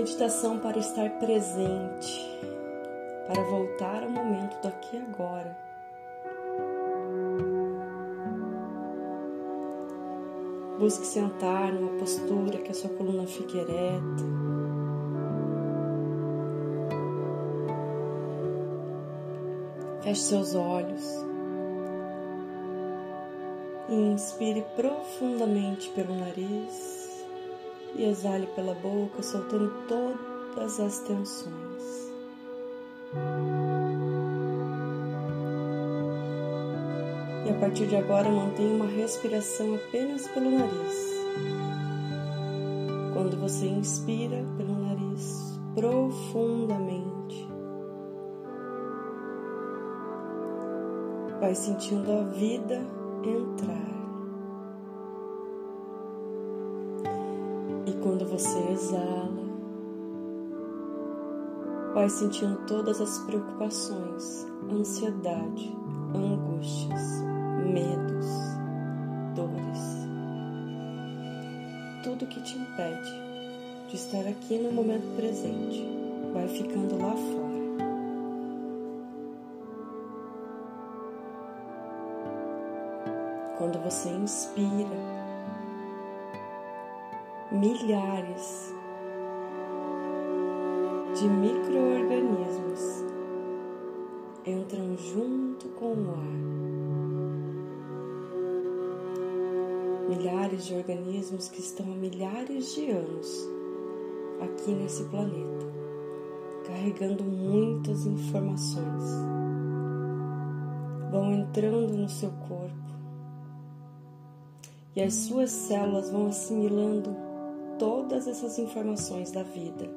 Meditação para estar presente, para voltar ao momento do aqui e agora. Busque sentar numa postura que a sua coluna fique ereta. Feche seus olhos. E inspire profundamente pelo nariz e exale pela boca, soltando todas as tensões. E a partir de agora, mantenha uma respiração apenas pelo nariz. Quando você inspira pelo nariz profundamente, vai sentindo a vida entrar. Quando você exala, vai sentindo todas as preocupações, ansiedade, angústias, medos, dores, tudo que te impede de estar aqui no momento presente vai ficando lá fora. Quando você inspira, milhares de microorganismos entram junto com o ar. Milhares de organismos que estão há milhares de anos aqui nesse planeta, carregando muitas informações. Vão entrando no seu corpo e as suas células vão assimilando todas essas informações da vida,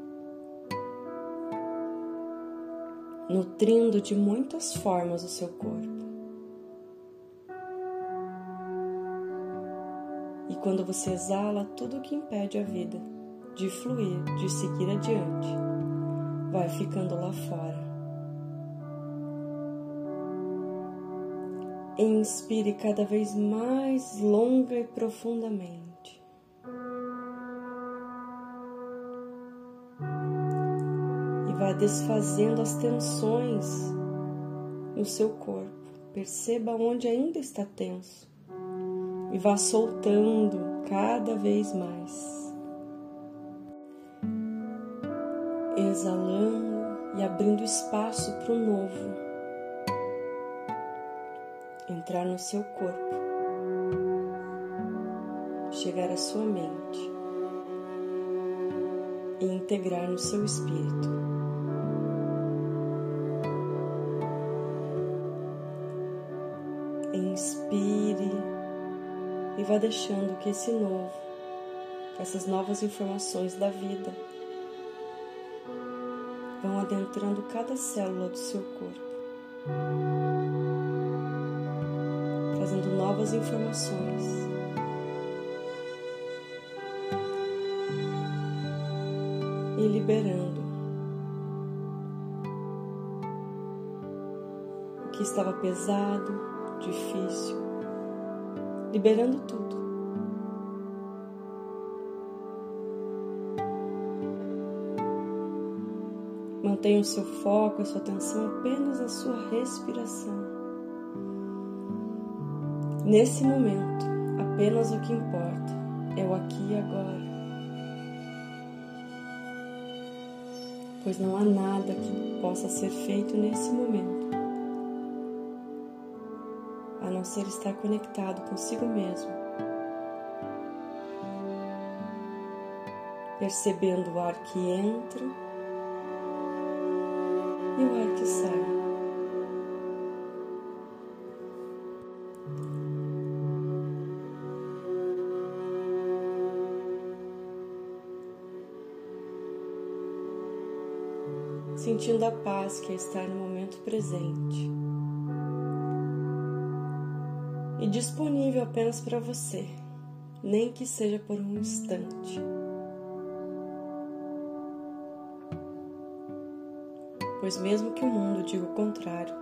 nutrindo de muitas formas o seu corpo. E quando você exala tudo que impede a vida de fluir, de seguir adiante, vai ficando lá fora. Inspire cada vez mais longa e profundamente. Vá desfazendo as tensões no seu corpo. Perceba onde ainda está tenso e vá soltando cada vez mais. Exalando e abrindo espaço para o novo entrar no seu corpo, chegar à sua mente e integrar no seu espírito. E vá deixando que esse novo, essas novas informações da vida vão adentrando cada célula do seu corpo, trazendo novas informações. E liberando o que estava pesado, difícil, liberando tudo. Mantenha o seu foco, a sua atenção apenas na sua respiração. Nesse momento, apenas o que importa é o aqui e agora. Pois não há nada que possa ser feito nesse momento não ser estar conectado consigo mesmo, percebendo o ar que entra e o ar que sai. Sentindo a paz que é estar no momento presente. E disponível apenas para você, nem que seja por um instante. Pois, mesmo que o mundo diga o contrário,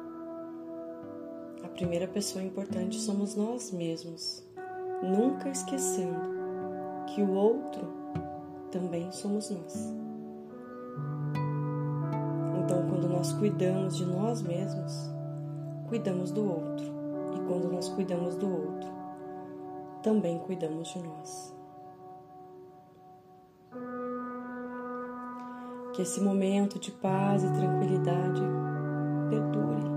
a primeira pessoa importante somos nós mesmos, nunca esquecendo que o outro também somos nós. quando nós cuidamos de nós mesmos, cuidamos do outro. E quando nós cuidamos do outro, também cuidamos de nós. Que esse momento de paz e tranquilidade perdure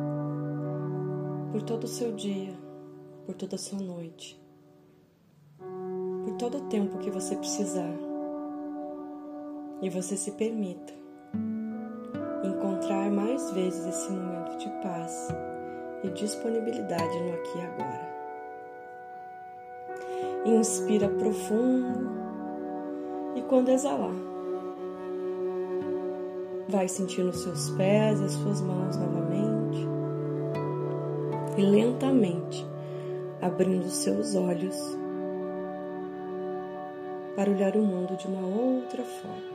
por todo o seu dia, por toda a sua noite, por todo o tempo que você precisar. E você se permita encontrar mais vezes esse momento de paz e disponibilidade no aqui e agora. Inspira profundo e quando exalar, vai sentindo os seus pés e as suas mãos novamente e lentamente abrindo seus olhos para olhar o mundo de uma outra forma.